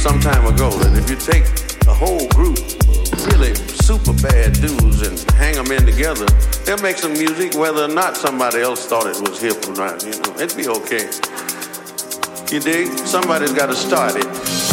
some time ago that if you take a whole group of really super bad dudes and hang them in together, they'll make some music whether or not somebody else thought it was hip or not. You know, it'd be okay. You dig? Somebody's got to start it.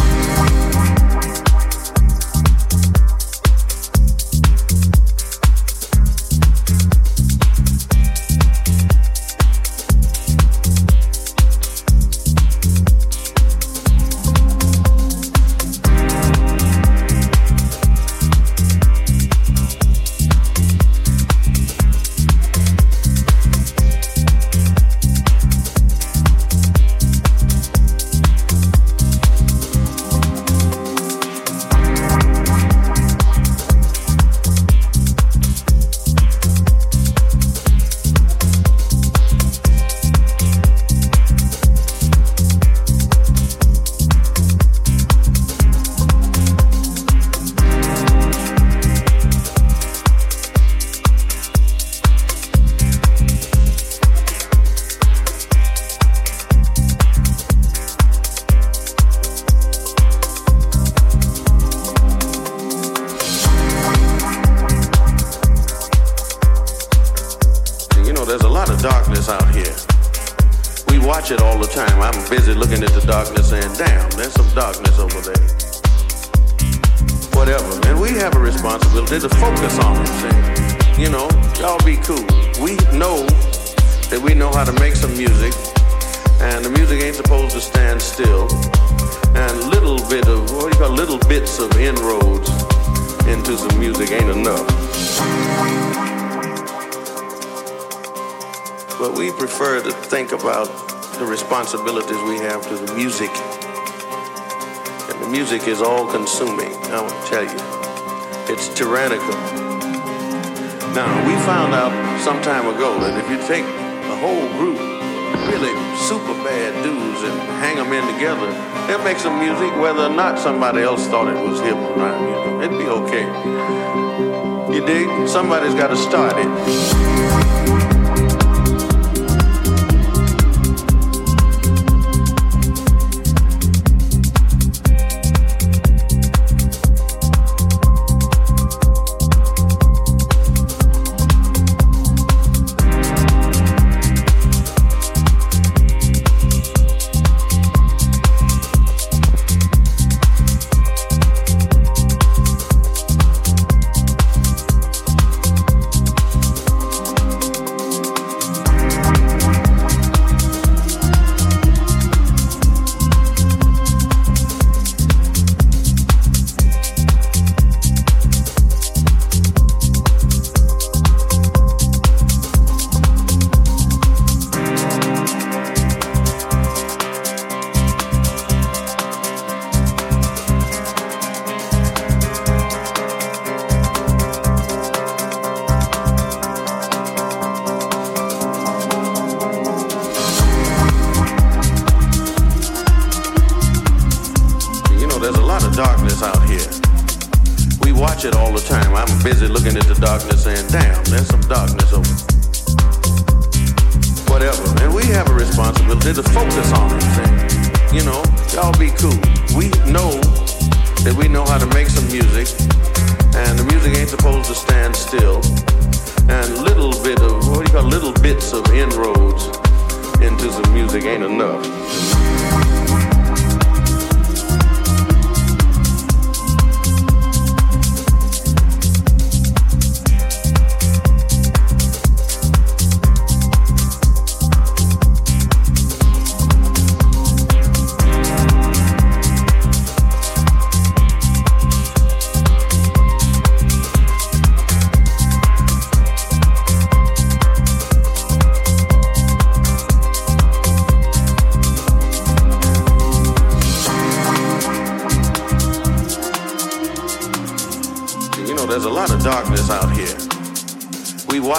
Music is all consuming, I to tell you. It's tyrannical. Now, we found out some time ago that if you take a whole group, really super bad dudes, and hang them in together, they'll make some music whether or not somebody else thought it was hip or not. You know, it'd be okay. You dig? Somebody's got to start it.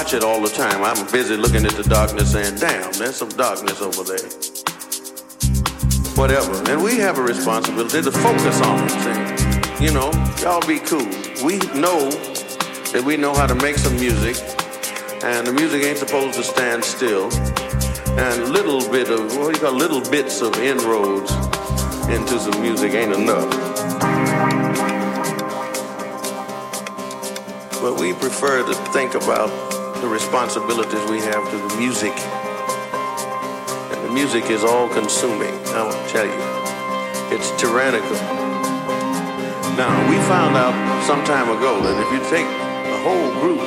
Watch it all the time. I'm busy looking at the darkness saying, damn, there's some darkness over there. Whatever. And we have a responsibility to focus on it. Saying, you know, y'all be cool. We know that we know how to make some music, and the music ain't supposed to stand still. And little bit of, what do you call little bits of inroads into some music ain't enough. But we prefer to think about the responsibilities we have to the music. And the music is all consuming, I want to tell you. It's tyrannical. Now, we found out some time ago that if you take a whole group,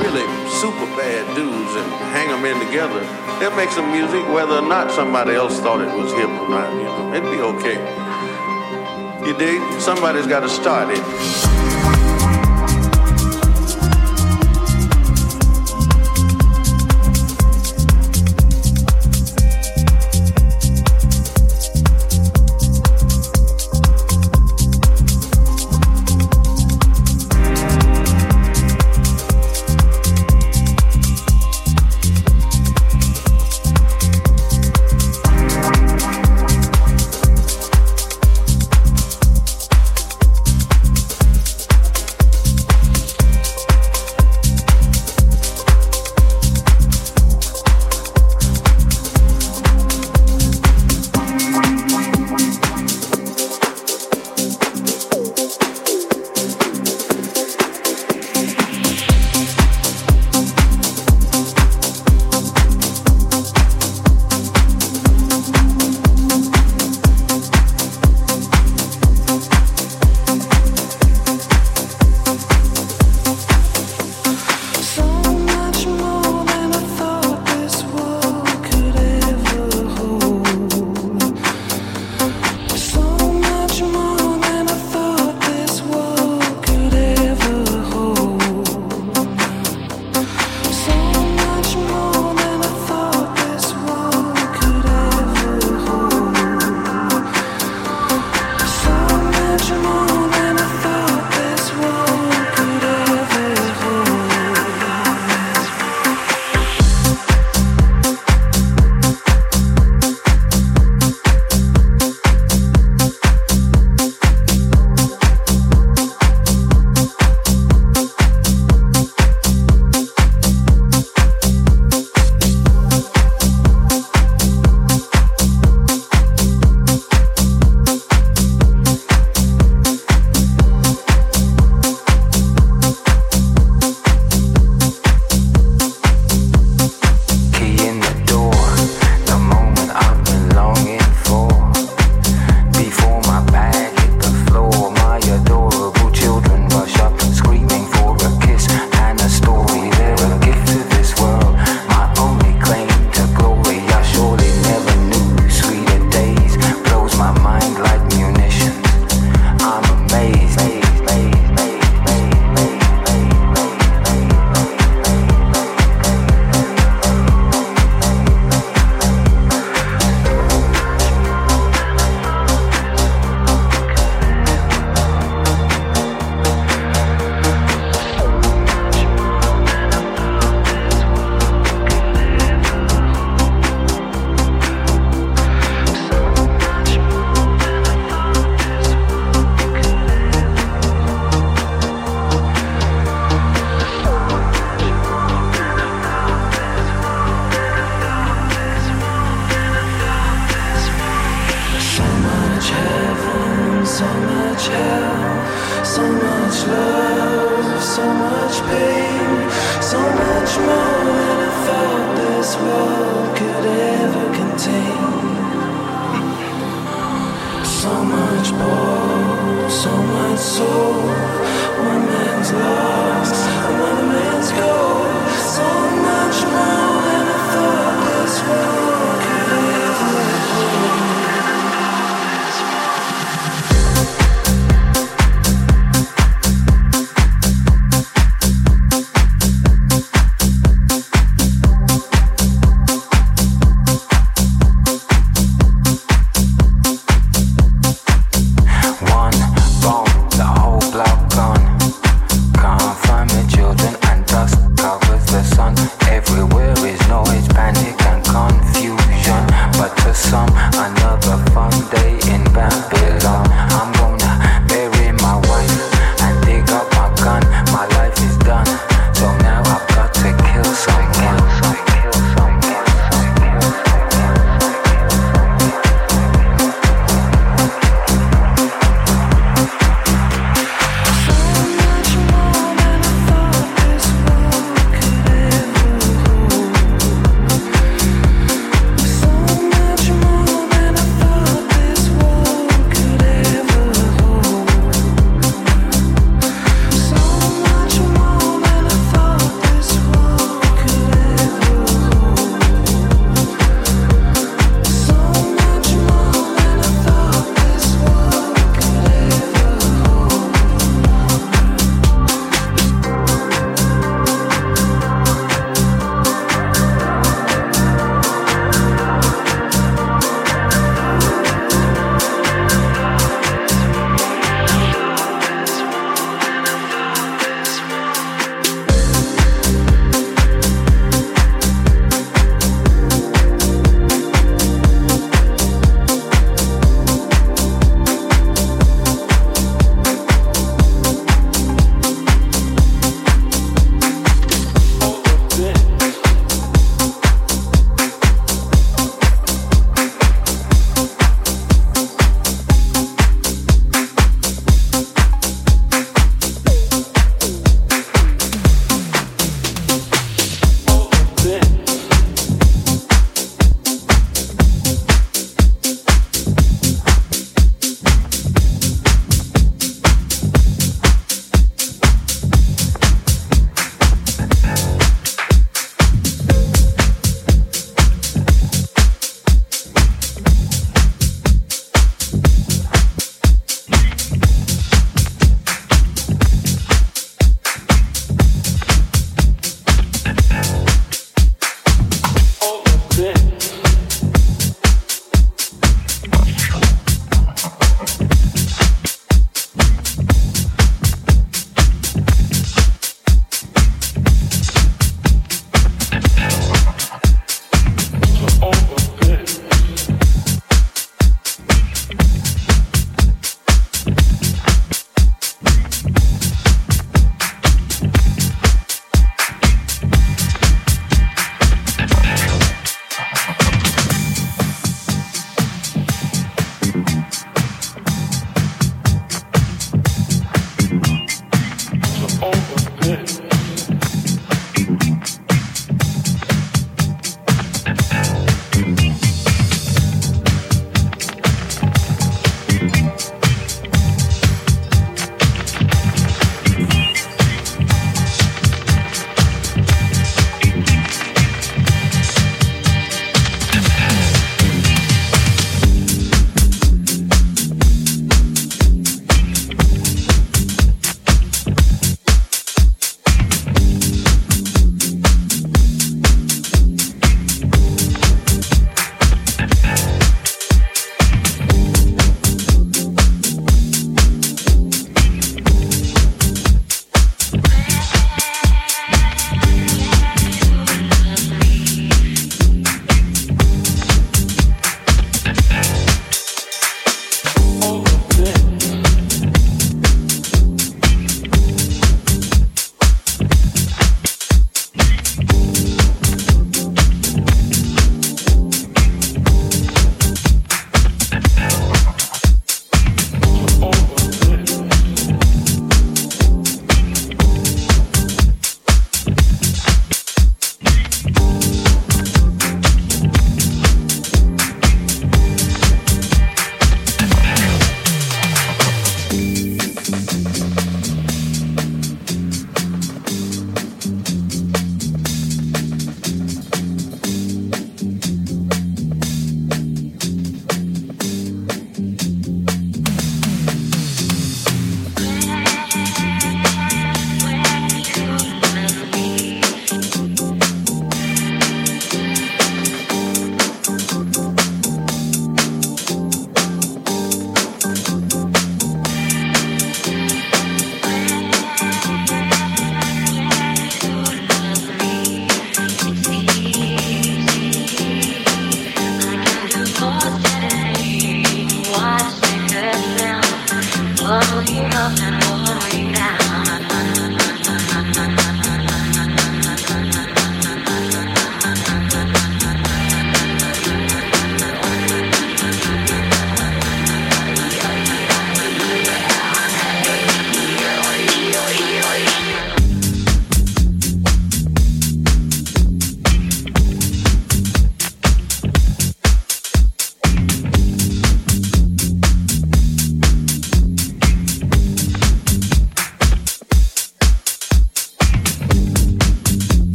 really super bad dudes, and hang them in together, they'll make some music whether or not somebody else thought it was hip or not. You know, it'd be okay. You dig? Somebody's got to start it.